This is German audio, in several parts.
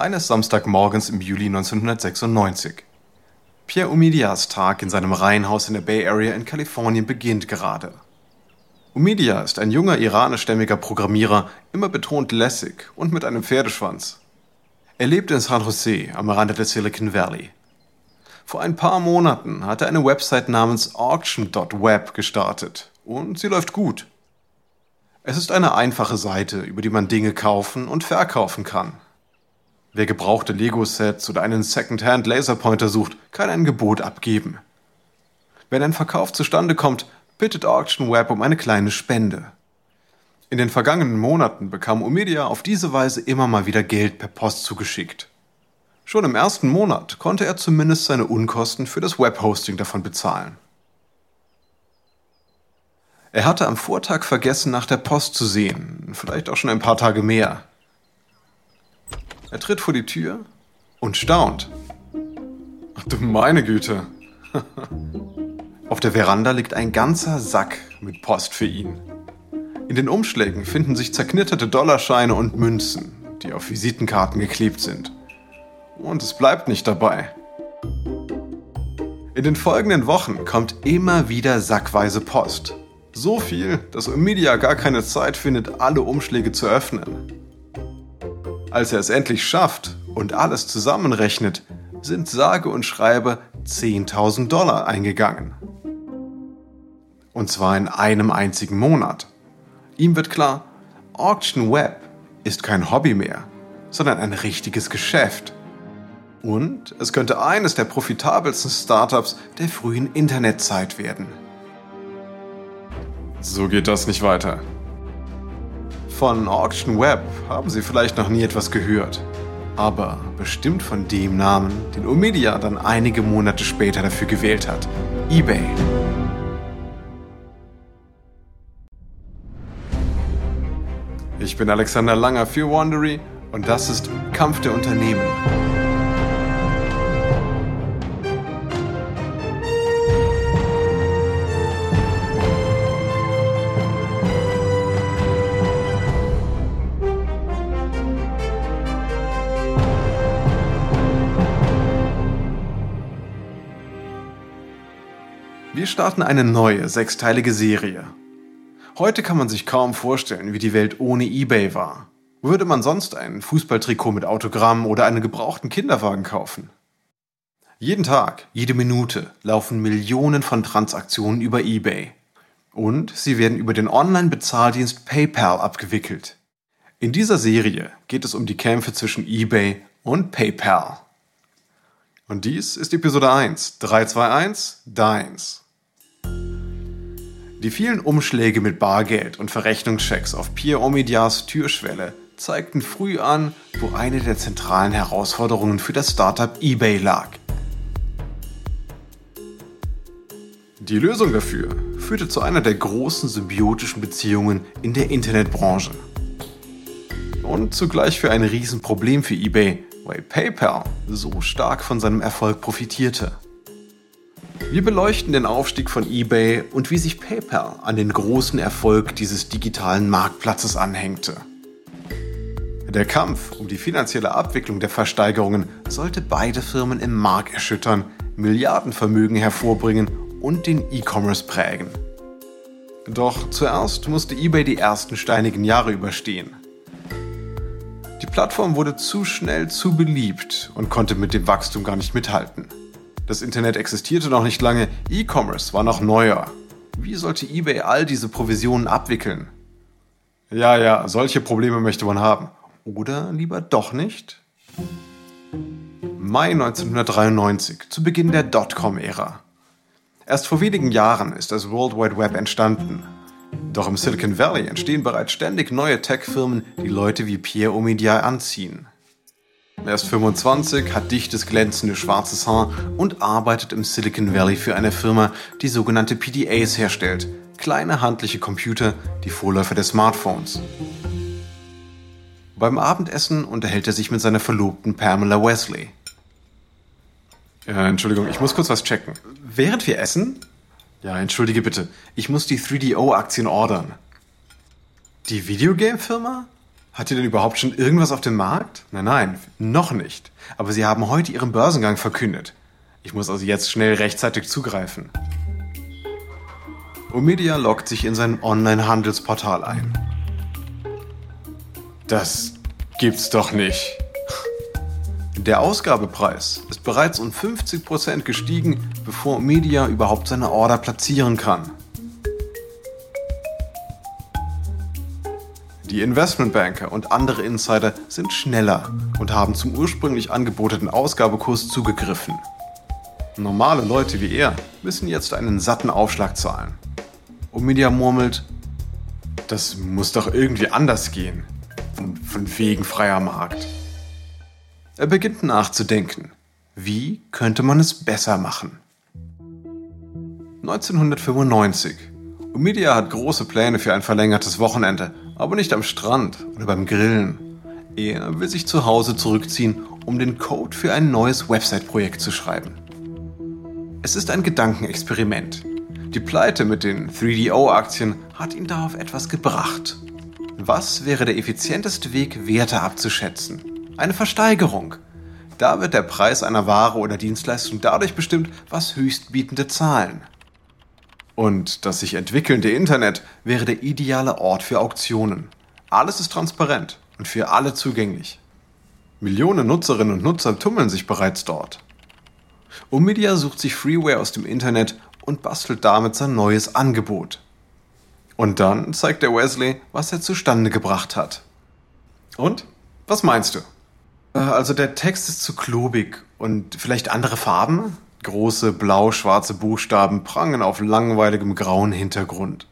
eines Samstagmorgens im Juli 1996. Pierre Omidyas Tag in seinem Reihenhaus in der Bay Area in Kalifornien beginnt gerade. Omidyar ist ein junger iranischstämmiger Programmierer, immer betont lässig und mit einem Pferdeschwanz. Er lebt in San Jose am Rande des Silicon Valley. Vor ein paar Monaten hat er eine Website namens auction.web gestartet und sie läuft gut. Es ist eine einfache Seite, über die man Dinge kaufen und verkaufen kann. Wer gebrauchte Lego-Sets oder einen Second-Hand Laserpointer sucht, kann ein Gebot abgeben. Wenn ein Verkauf zustande kommt, bittet Auction Web um eine kleine Spende. In den vergangenen Monaten bekam Omidia auf diese Weise immer mal wieder Geld per Post zugeschickt. Schon im ersten Monat konnte er zumindest seine Unkosten für das Webhosting davon bezahlen. Er hatte am Vortag vergessen, nach der Post zu sehen, vielleicht auch schon ein paar Tage mehr. Er tritt vor die Tür und staunt. Ach du meine Güte. Auf der Veranda liegt ein ganzer Sack mit Post für ihn. In den Umschlägen finden sich zerknitterte Dollarscheine und Münzen, die auf Visitenkarten geklebt sind. Und es bleibt nicht dabei. In den folgenden Wochen kommt immer wieder sackweise Post. So viel, dass Omidia gar keine Zeit findet, alle Umschläge zu öffnen. Als er es endlich schafft und alles zusammenrechnet, sind sage und schreibe 10.000 Dollar eingegangen. Und zwar in einem einzigen Monat. Ihm wird klar, Auction Web ist kein Hobby mehr, sondern ein richtiges Geschäft. Und es könnte eines der profitabelsten Startups der frühen Internetzeit werden. So geht das nicht weiter. Von Auction Web haben Sie vielleicht noch nie etwas gehört, aber bestimmt von dem Namen, den Omidia dann einige Monate später dafür gewählt hat, eBay. Ich bin Alexander Langer für Wandery und das ist Kampf der Unternehmen. Starten eine neue sechsteilige Serie Heute kann man sich kaum vorstellen, wie die Welt ohne eBay war. Würde man sonst ein Fußballtrikot mit Autogramm oder einen gebrauchten Kinderwagen kaufen? Jeden Tag, jede Minute laufen Millionen von Transaktionen über eBay. Und sie werden über den Online-Bezahldienst PayPal abgewickelt. In dieser Serie geht es um die Kämpfe zwischen eBay und PayPal. Und dies ist Episode 1, 321, Deins. Die vielen Umschläge mit Bargeld und Verrechnungschecks auf Pierre Omidyars Türschwelle zeigten früh an, wo eine der zentralen Herausforderungen für das Startup eBay lag. Die Lösung dafür führte zu einer der großen symbiotischen Beziehungen in der Internetbranche. Und zugleich für ein Riesenproblem für eBay, weil PayPal so stark von seinem Erfolg profitierte. Wir beleuchten den Aufstieg von eBay und wie sich PayPal an den großen Erfolg dieses digitalen Marktplatzes anhängte. Der Kampf um die finanzielle Abwicklung der Versteigerungen sollte beide Firmen im Markt erschüttern, Milliardenvermögen hervorbringen und den E-Commerce prägen. Doch zuerst musste eBay die ersten steinigen Jahre überstehen. Die Plattform wurde zu schnell zu beliebt und konnte mit dem Wachstum gar nicht mithalten. Das Internet existierte noch nicht lange, E-Commerce war noch neuer. Wie sollte eBay all diese Provisionen abwickeln? Ja, ja, solche Probleme möchte man haben. Oder lieber doch nicht? Mai 1993, zu Beginn der Dotcom-Ära. Erst vor wenigen Jahren ist das World Wide Web entstanden. Doch im Silicon Valley entstehen bereits ständig neue Tech-Firmen, die Leute wie Pierre Omidyar anziehen. Er ist 25, hat dichtes, glänzendes schwarzes Haar und arbeitet im Silicon Valley für eine Firma, die sogenannte PDAs herstellt. Kleine handliche Computer, die Vorläufer der Smartphones. Beim Abendessen unterhält er sich mit seiner Verlobten Pamela Wesley. Ja, Entschuldigung, ich muss kurz was checken. Während wir essen? Ja, entschuldige bitte. Ich muss die 3DO-Aktien ordern. Die Videogame-Firma? Hat ihr denn überhaupt schon irgendwas auf dem Markt? Nein, nein, noch nicht. Aber sie haben heute ihren Börsengang verkündet. Ich muss also jetzt schnell rechtzeitig zugreifen. Omedia loggt sich in sein Online-Handelsportal ein. Das gibt's doch nicht. Der Ausgabepreis ist bereits um 50% gestiegen, bevor Media überhaupt seine Order platzieren kann. Die Investmentbanker und andere Insider sind schneller und haben zum ursprünglich angebotenen Ausgabekurs zugegriffen. Normale Leute wie er müssen jetzt einen satten Aufschlag zahlen. Und Media murmelt, das muss doch irgendwie anders gehen. Von, von wegen freier Markt. Er beginnt nachzudenken. Wie könnte man es besser machen? 1995. Umidia hat große Pläne für ein verlängertes Wochenende aber nicht am Strand oder beim Grillen. Er will sich zu Hause zurückziehen, um den Code für ein neues Website-Projekt zu schreiben. Es ist ein Gedankenexperiment. Die Pleite mit den 3DO-Aktien hat ihn darauf etwas gebracht. Was wäre der effizienteste Weg, Werte abzuschätzen? Eine Versteigerung. Da wird der Preis einer Ware oder Dienstleistung dadurch bestimmt, was Höchstbietende zahlen. Und das sich entwickelnde Internet wäre der ideale Ort für Auktionen. Alles ist transparent und für alle zugänglich. Millionen Nutzerinnen und Nutzer tummeln sich bereits dort. Omidia sucht sich Freeware aus dem Internet und bastelt damit sein neues Angebot. Und dann zeigt der Wesley, was er zustande gebracht hat. Und? Was meinst du? Äh, also der Text ist zu klobig und vielleicht andere Farben? Große blau-schwarze Buchstaben prangen auf langweiligem grauen Hintergrund.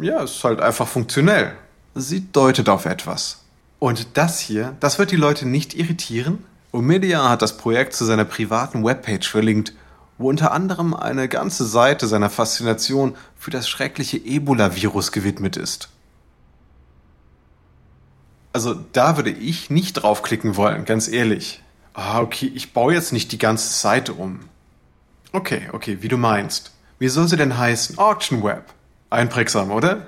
Ja, ist halt einfach funktionell. Sie deutet auf etwas. Und das hier, das wird die Leute nicht irritieren? Omidia hat das Projekt zu seiner privaten Webpage verlinkt, wo unter anderem eine ganze Seite seiner Faszination für das schreckliche Ebola-Virus gewidmet ist. Also da würde ich nicht draufklicken wollen, ganz ehrlich. Ah, okay, ich baue jetzt nicht die ganze Seite um. Okay, okay, wie du meinst. Wie soll sie denn heißen? Auction Web. Einprägsam, oder?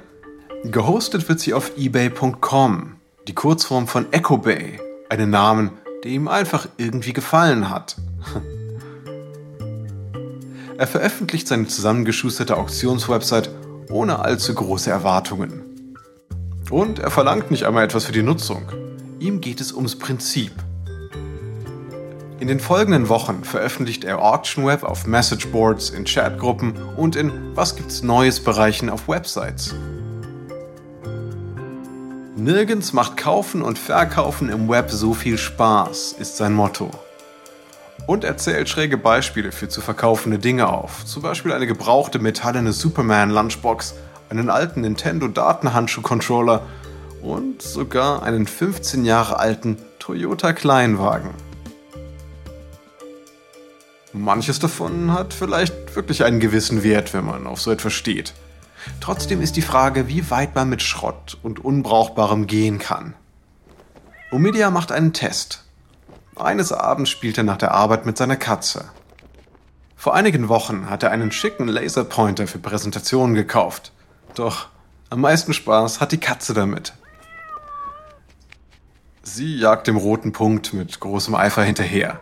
Gehostet wird sie auf ebay.com, die Kurzform von EchoBay, einen Namen, der ihm einfach irgendwie gefallen hat. er veröffentlicht seine zusammengeschusterte Auktionswebsite ohne allzu große Erwartungen. Und er verlangt nicht einmal etwas für die Nutzung. Ihm geht es ums Prinzip. In den folgenden Wochen veröffentlicht er AuctionWeb auf Messageboards, in Chatgruppen und in Was gibt's Neues Bereichen auf Websites. Nirgends macht Kaufen und Verkaufen im Web so viel Spaß, ist sein Motto. Und er zählt schräge Beispiele für zu verkaufende Dinge auf, zum Beispiel eine gebrauchte metallene Superman Lunchbox, einen alten Nintendo Datenhandschuh-Controller und sogar einen 15 Jahre alten Toyota Kleinwagen. Manches davon hat vielleicht wirklich einen gewissen Wert, wenn man auf so etwas steht. Trotzdem ist die Frage, wie weit man mit Schrott und Unbrauchbarem gehen kann. Omidia macht einen Test. Eines Abends spielt er nach der Arbeit mit seiner Katze. Vor einigen Wochen hat er einen schicken Laserpointer für Präsentationen gekauft. Doch am meisten Spaß hat die Katze damit. Sie jagt dem roten Punkt mit großem Eifer hinterher.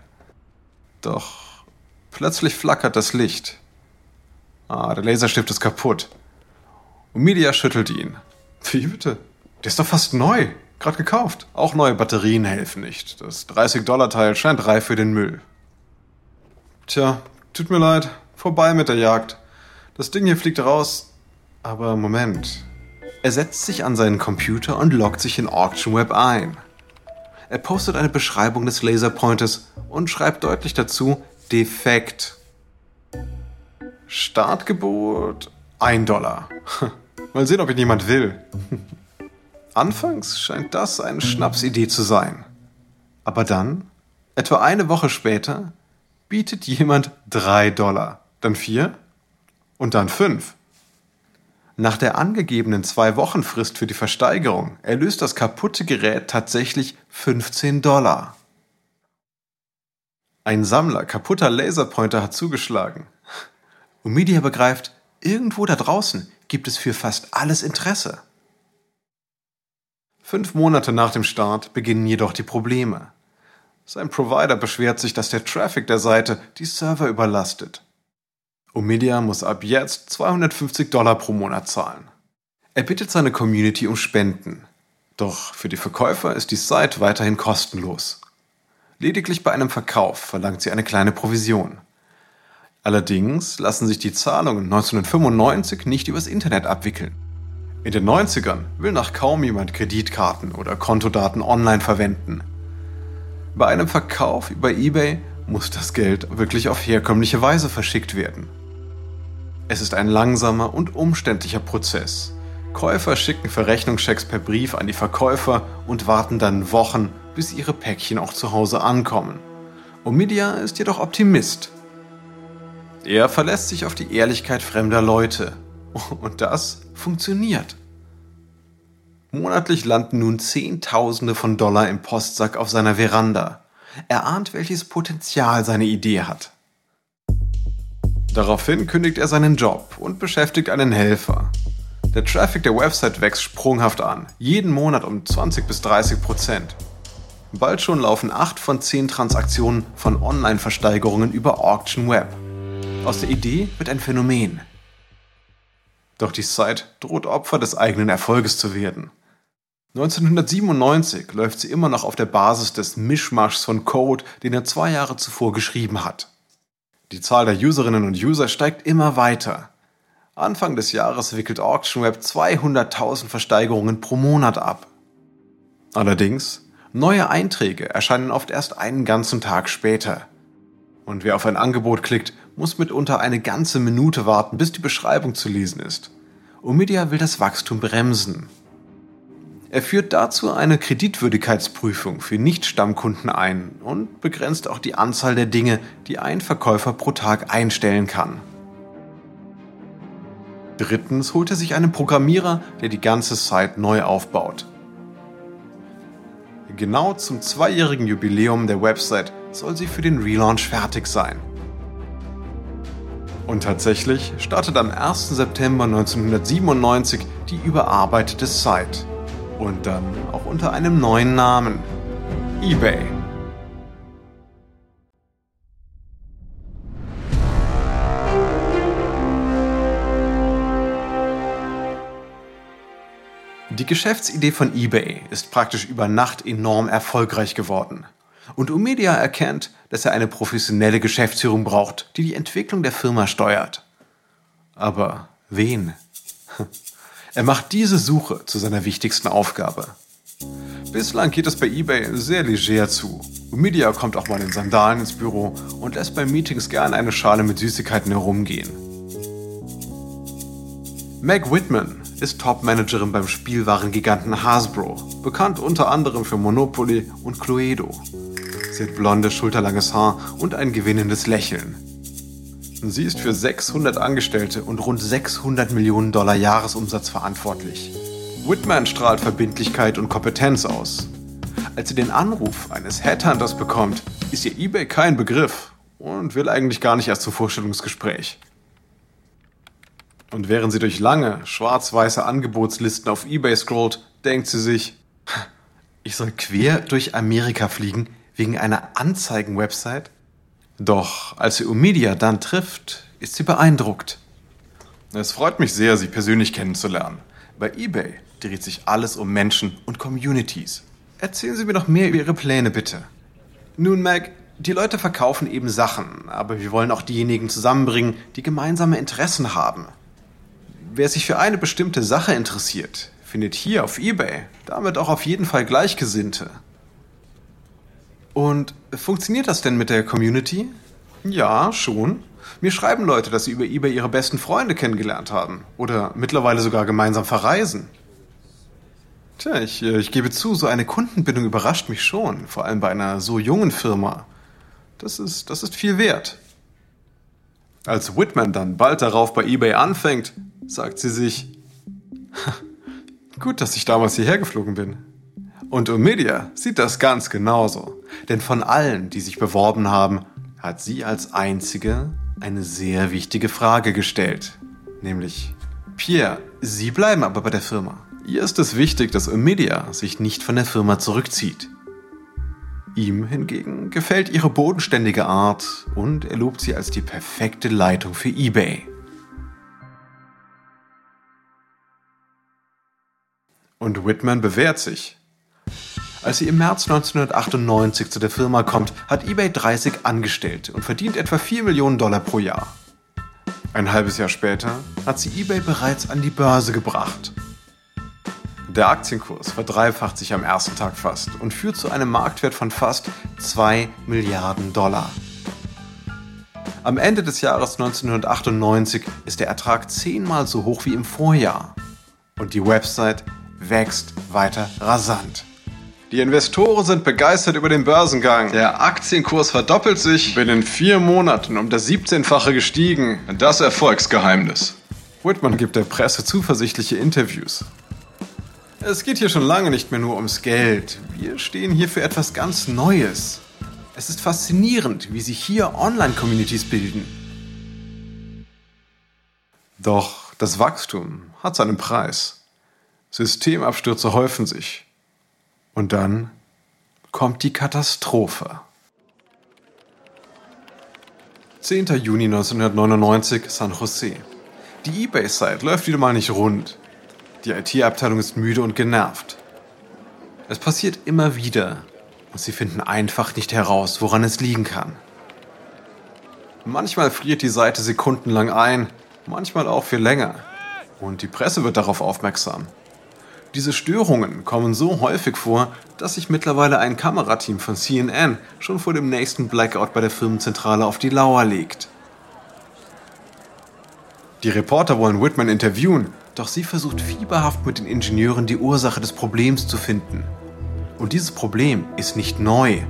Doch Plötzlich flackert das Licht. Ah, der Laserstift ist kaputt. Umidia schüttelt ihn. Wie bitte? Der ist doch fast neu. Gerade gekauft. Auch neue Batterien helfen nicht. Das 30-Dollar-Teil scheint reif für den Müll. Tja, tut mir leid. Vorbei mit der Jagd. Das Ding hier fliegt raus. Aber Moment. Er setzt sich an seinen Computer und loggt sich in AuctionWeb ein. Er postet eine Beschreibung des Laserpointers und schreibt deutlich dazu, defekt. Startgebot 1 Dollar. Mal sehen, ob ihn jemand will. Anfangs scheint das eine Schnapsidee zu sein. Aber dann, etwa eine Woche später, bietet jemand 3 Dollar, dann 4 und dann 5. Nach der angegebenen zwei Wochen Frist für die Versteigerung erlöst das kaputte Gerät tatsächlich 15 Dollar. Ein Sammler kaputter Laserpointer hat zugeschlagen. Und Media begreift, irgendwo da draußen gibt es für fast alles Interesse. Fünf Monate nach dem Start beginnen jedoch die Probleme. Sein Provider beschwert sich, dass der Traffic der Seite die Server überlastet. Omidia muss ab jetzt 250 Dollar pro Monat zahlen. Er bittet seine Community um Spenden. Doch für die Verkäufer ist die Site weiterhin kostenlos. Lediglich bei einem Verkauf verlangt sie eine kleine Provision. Allerdings lassen sich die Zahlungen 1995 nicht übers Internet abwickeln. In den 90ern will nach kaum jemand Kreditkarten oder Kontodaten online verwenden. Bei einem Verkauf über eBay muss das Geld wirklich auf herkömmliche Weise verschickt werden. Es ist ein langsamer und umständlicher Prozess. Käufer schicken Verrechnungschecks per Brief an die Verkäufer und warten dann Wochen, bis ihre Päckchen auch zu Hause ankommen. Omidia ist jedoch Optimist. Er verlässt sich auf die Ehrlichkeit fremder Leute. Und das funktioniert. Monatlich landen nun Zehntausende von Dollar im Postsack auf seiner Veranda. Er ahnt, welches Potenzial seine Idee hat. Daraufhin kündigt er seinen Job und beschäftigt einen Helfer. Der Traffic der Website wächst sprunghaft an, jeden Monat um 20 bis 30 Prozent. Bald schon laufen 8 von 10 Transaktionen von Online-Versteigerungen über Auction Web. Aus der Idee wird ein Phänomen. Doch die Site droht Opfer des eigenen Erfolges zu werden. 1997 läuft sie immer noch auf der Basis des Mischmaschs von Code, den er zwei Jahre zuvor geschrieben hat. Die Zahl der Userinnen und User steigt immer weiter. Anfang des Jahres wickelt AuctionWeb 200.000 Versteigerungen pro Monat ab. Allerdings, neue Einträge erscheinen oft erst einen ganzen Tag später. Und wer auf ein Angebot klickt, muss mitunter eine ganze Minute warten, bis die Beschreibung zu lesen ist. Omidia will das Wachstum bremsen. Er führt dazu eine Kreditwürdigkeitsprüfung für Nicht-Stammkunden ein und begrenzt auch die Anzahl der Dinge, die ein Verkäufer pro Tag einstellen kann. Drittens holt er sich einen Programmierer, der die ganze Site neu aufbaut. Genau zum zweijährigen Jubiläum der Website soll sie für den Relaunch fertig sein. Und tatsächlich startet am 1. September 1997 die überarbeitete Site und dann auch unter einem neuen Namen, eBay. Die Geschäftsidee von eBay ist praktisch über Nacht enorm erfolgreich geworden. Und Umedia erkennt, dass er eine professionelle Geschäftsführung braucht, die die Entwicklung der Firma steuert. Aber wen? Er macht diese Suche zu seiner wichtigsten Aufgabe. Bislang geht es bei eBay sehr leger zu. Media kommt auch mal in Sandalen ins Büro und lässt bei Meetings gern eine Schale mit Süßigkeiten herumgehen. Meg Whitman ist Top-Managerin beim Spielwarengiganten Hasbro, bekannt unter anderem für Monopoly und Cluedo. Sie hat blondes, schulterlanges Haar und ein gewinnendes Lächeln. Sie ist für 600 Angestellte und rund 600 Millionen Dollar Jahresumsatz verantwortlich. Whitman strahlt Verbindlichkeit und Kompetenz aus. Als sie den Anruf eines Headhunters bekommt, ist ihr eBay kein Begriff und will eigentlich gar nicht erst zum Vorstellungsgespräch. Und während sie durch lange, schwarz-weiße Angebotslisten auf eBay scrollt, denkt sie sich, ich soll quer durch Amerika fliegen wegen einer Anzeigen-Website? Doch als sie Umedia dann trifft, ist sie beeindruckt. Es freut mich sehr, Sie persönlich kennenzulernen. Bei eBay dreht sich alles um Menschen und Communities. Erzählen Sie mir noch mehr über Ihre Pläne, bitte. Nun, Meg, die Leute verkaufen eben Sachen, aber wir wollen auch diejenigen zusammenbringen, die gemeinsame Interessen haben. Wer sich für eine bestimmte Sache interessiert, findet hier auf eBay damit auch auf jeden Fall Gleichgesinnte. Und funktioniert das denn mit der Community? Ja, schon. Mir schreiben Leute, dass sie über eBay ihre besten Freunde kennengelernt haben oder mittlerweile sogar gemeinsam verreisen. Tja, ich, äh, ich gebe zu, so eine Kundenbindung überrascht mich schon, vor allem bei einer so jungen Firma. Das ist, das ist viel wert. Als Whitman dann bald darauf bei eBay anfängt, sagt sie sich, gut, dass ich damals hierher geflogen bin. Und Omidia sieht das ganz genauso. Denn von allen, die sich beworben haben, hat sie als einzige eine sehr wichtige Frage gestellt. Nämlich, Pierre, Sie bleiben aber bei der Firma. Ihr ist es wichtig, dass Omidia sich nicht von der Firma zurückzieht. Ihm hingegen gefällt ihre bodenständige Art und er lobt sie als die perfekte Leitung für eBay. Und Whitman bewährt sich. Als sie im März 1998 zu der Firma kommt, hat eBay 30 Angestellte und verdient etwa 4 Millionen Dollar pro Jahr. Ein halbes Jahr später hat sie eBay bereits an die Börse gebracht. Der Aktienkurs verdreifacht sich am ersten Tag fast und führt zu einem Marktwert von fast 2 Milliarden Dollar. Am Ende des Jahres 1998 ist der Ertrag zehnmal so hoch wie im Vorjahr. Und die Website wächst weiter rasant. Die Investoren sind begeistert über den Börsengang. Der Aktienkurs verdoppelt sich binnen vier Monaten um das 17-fache gestiegen. Das Erfolgsgeheimnis. Whitman gibt der Presse zuversichtliche Interviews. Es geht hier schon lange nicht mehr nur ums Geld. Wir stehen hier für etwas ganz Neues. Es ist faszinierend, wie sich hier Online-Communities bilden. Doch das Wachstum hat seinen Preis. Systemabstürze häufen sich. Und dann kommt die Katastrophe. 10. Juni 1999, San Jose. Die eBay-Site läuft wieder mal nicht rund. Die IT-Abteilung ist müde und genervt. Es passiert immer wieder und sie finden einfach nicht heraus, woran es liegen kann. Manchmal friert die Seite sekundenlang ein, manchmal auch für länger. Und die Presse wird darauf aufmerksam. Diese Störungen kommen so häufig vor, dass sich mittlerweile ein Kamerateam von CNN schon vor dem nächsten Blackout bei der Firmenzentrale auf die Lauer legt. Die Reporter wollen Whitman interviewen, doch sie versucht fieberhaft mit den Ingenieuren die Ursache des Problems zu finden. Und dieses Problem ist nicht neu.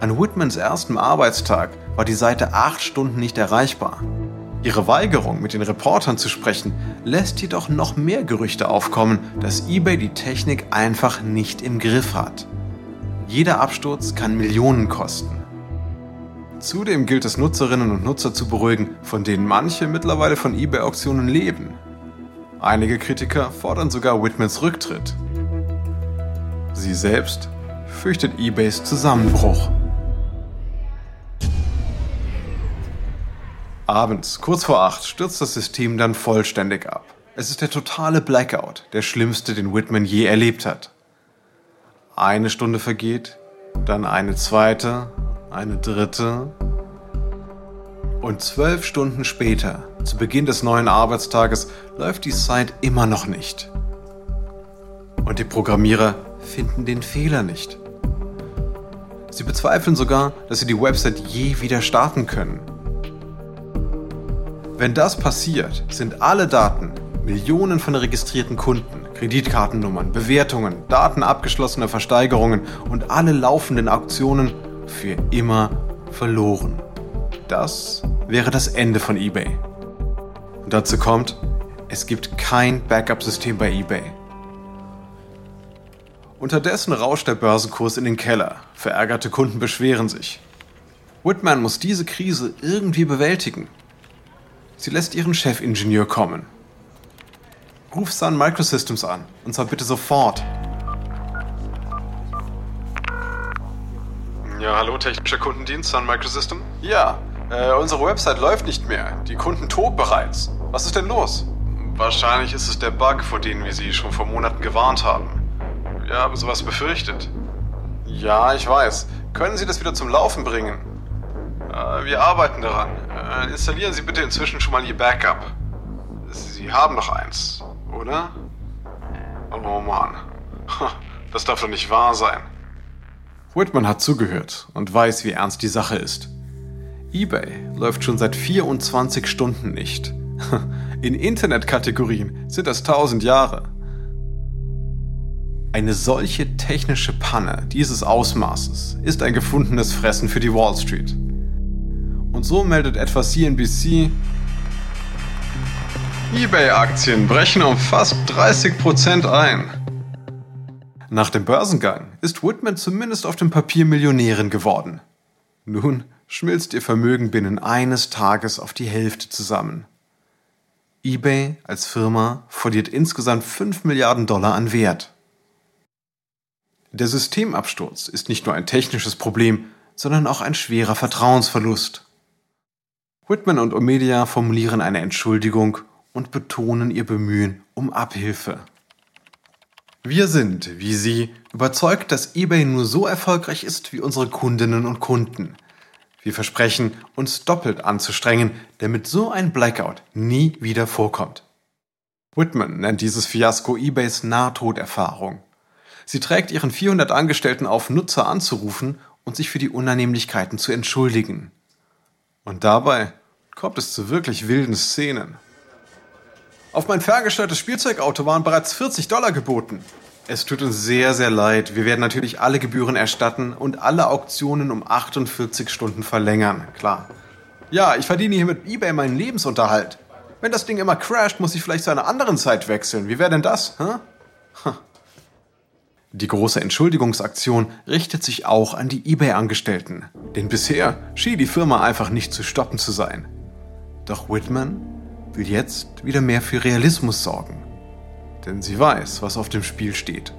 An Whitmans ersten Arbeitstag war die Seite acht Stunden nicht erreichbar. Ihre Weigerung, mit den Reportern zu sprechen, lässt jedoch noch mehr Gerüchte aufkommen, dass eBay die Technik einfach nicht im Griff hat. Jeder Absturz kann Millionen kosten. Zudem gilt es Nutzerinnen und Nutzer zu beruhigen, von denen manche mittlerweile von eBay-Auktionen leben. Einige Kritiker fordern sogar Whitmans Rücktritt. Sie selbst fürchtet eBays Zusammenbruch. Abends, kurz vor acht, stürzt das System dann vollständig ab. Es ist der totale Blackout, der schlimmste, den Whitman je erlebt hat. Eine Stunde vergeht, dann eine zweite, eine dritte. Und zwölf Stunden später, zu Beginn des neuen Arbeitstages, läuft die Site immer noch nicht. Und die Programmierer finden den Fehler nicht. Sie bezweifeln sogar, dass sie die Website je wieder starten können. Wenn das passiert, sind alle Daten, Millionen von registrierten Kunden, Kreditkartennummern, Bewertungen, Daten abgeschlossener Versteigerungen und alle laufenden Auktionen für immer verloren. Das wäre das Ende von eBay. Und dazu kommt, es gibt kein Backup-System bei eBay. Unterdessen rauscht der Börsenkurs in den Keller. Verärgerte Kunden beschweren sich. Whitman muss diese Krise irgendwie bewältigen Sie lässt ihren Chefingenieur kommen. Ruf Sun Microsystems an, und zwar bitte sofort. Ja, hallo, technischer Kundendienst Sun Microsystem? Ja, äh, unsere Website läuft nicht mehr. Die Kunden toben bereits. Was ist denn los? Wahrscheinlich ist es der Bug, vor dem wir Sie schon vor Monaten gewarnt haben. Wir haben sowas befürchtet. Ja, ich weiß. Können Sie das wieder zum Laufen bringen? Äh, wir arbeiten daran. Äh, installieren Sie bitte inzwischen schon mal Ihr Backup. Sie haben noch eins, oder? Oh Mann. Das darf doch nicht wahr sein. Whitman hat zugehört und weiß, wie ernst die Sache ist. eBay läuft schon seit 24 Stunden nicht. In Internetkategorien sind das 1000 Jahre. Eine solche technische Panne dieses Ausmaßes ist ein gefundenes Fressen für die Wall Street. Und so meldet etwa CNBC, eBay-Aktien brechen um fast 30% ein. Nach dem Börsengang ist Whitman zumindest auf dem Papier Millionärin geworden. Nun schmilzt ihr Vermögen binnen eines Tages auf die Hälfte zusammen. eBay als Firma verliert insgesamt 5 Milliarden Dollar an Wert. Der Systemabsturz ist nicht nur ein technisches Problem, sondern auch ein schwerer Vertrauensverlust. Whitman und Omedia formulieren eine Entschuldigung und betonen ihr Bemühen um Abhilfe. Wir sind, wie Sie, überzeugt, dass eBay nur so erfolgreich ist wie unsere Kundinnen und Kunden. Wir versprechen, uns doppelt anzustrengen, damit so ein Blackout nie wieder vorkommt. Whitman nennt dieses Fiasko eBays Nahtoderfahrung. Sie trägt ihren 400 Angestellten auf, Nutzer anzurufen und sich für die Unannehmlichkeiten zu entschuldigen. Und dabei kommt es zu wirklich wilden Szenen. Auf mein ferngesteuertes Spielzeugauto waren bereits 40 Dollar geboten. Es tut uns sehr, sehr leid. Wir werden natürlich alle Gebühren erstatten und alle Auktionen um 48 Stunden verlängern, klar. Ja, ich verdiene hier mit eBay meinen Lebensunterhalt. Wenn das Ding immer crasht, muss ich vielleicht zu einer anderen Zeit wechseln. Wie wäre denn das? Hä? Die große Entschuldigungsaktion richtet sich auch an die eBay-Angestellten, denn bisher schien die Firma einfach nicht zu stoppen zu sein. Doch Whitman will jetzt wieder mehr für Realismus sorgen. Denn sie weiß, was auf dem Spiel steht.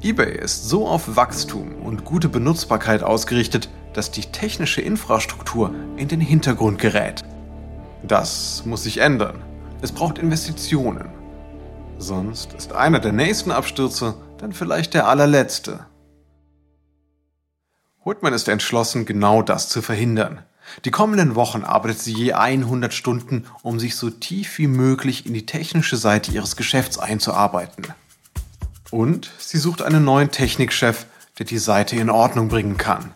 eBay ist so auf Wachstum und gute Benutzbarkeit ausgerichtet, dass die technische Infrastruktur in den Hintergrund gerät. Das muss sich ändern. Es braucht Investitionen. Sonst ist einer der nächsten Abstürze dann vielleicht der allerletzte. Whitman ist entschlossen, genau das zu verhindern. Die kommenden Wochen arbeitet sie je 100 Stunden, um sich so tief wie möglich in die technische Seite ihres Geschäfts einzuarbeiten. Und sie sucht einen neuen Technikchef, der die Seite in Ordnung bringen kann.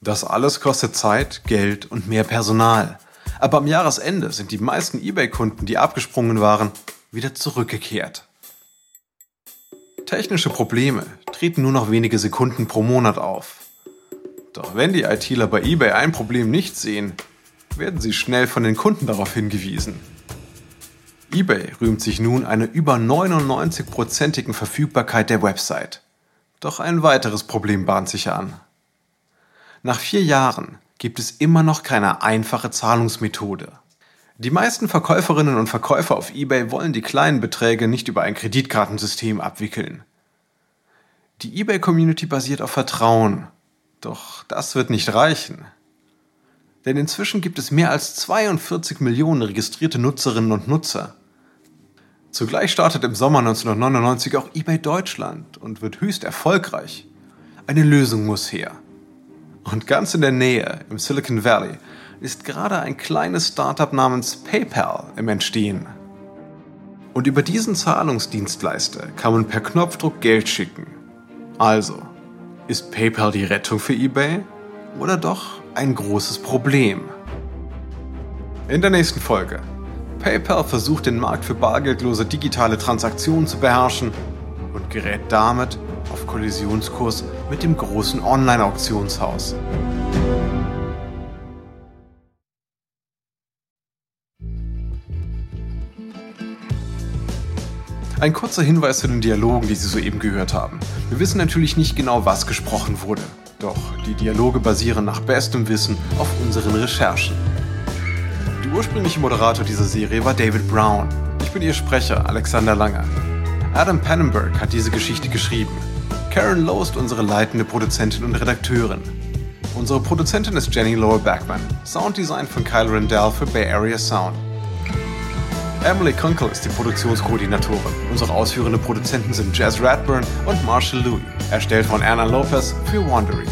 Das alles kostet Zeit, Geld und mehr Personal. Aber am Jahresende sind die meisten eBay-Kunden, die abgesprungen waren, wieder zurückgekehrt. Technische Probleme treten nur noch wenige Sekunden pro Monat auf. Doch wenn die ITler bei eBay ein Problem nicht sehen, werden sie schnell von den Kunden darauf hingewiesen. eBay rühmt sich nun einer über 99-prozentigen Verfügbarkeit der Website. Doch ein weiteres Problem bahnt sich an. Nach vier Jahren gibt es immer noch keine einfache Zahlungsmethode. Die meisten Verkäuferinnen und Verkäufer auf eBay wollen die kleinen Beträge nicht über ein Kreditkartensystem abwickeln. Die eBay-Community basiert auf Vertrauen doch das wird nicht reichen. Denn inzwischen gibt es mehr als 42 Millionen registrierte Nutzerinnen und Nutzer. Zugleich startet im Sommer 1999 auch eBay Deutschland und wird höchst erfolgreich. Eine Lösung muss her. Und ganz in der Nähe, im Silicon Valley, ist gerade ein kleines Startup namens PayPal im Entstehen. Und über diesen Zahlungsdienstleister kann man per Knopfdruck Geld schicken. Also, ist PayPal die Rettung für eBay oder doch ein großes Problem? In der nächsten Folge. PayPal versucht den Markt für bargeldlose digitale Transaktionen zu beherrschen und gerät damit auf Kollisionskurs mit dem großen Online-Auktionshaus. Ein kurzer Hinweis zu den Dialogen, die Sie soeben gehört haben. Wir wissen natürlich nicht genau, was gesprochen wurde. Doch die Dialoge basieren nach bestem Wissen auf unseren Recherchen. Der ursprüngliche Moderator dieser Serie war David Brown. Ich bin Ihr Sprecher, Alexander Langer. Adam Pannenberg hat diese Geschichte geschrieben. Karen Lowe ist unsere leitende Produzentin und Redakteurin. Unsere Produzentin ist Jenny Lower Backman. Sounddesign von Kyle Rendell für Bay Area Sound. Emily Kunkel ist die Produktionskoordinatorin. Unsere ausführenden Produzenten sind Jazz Radburn und Marshall Louis. Erstellt von Erna Lopez für Wandering.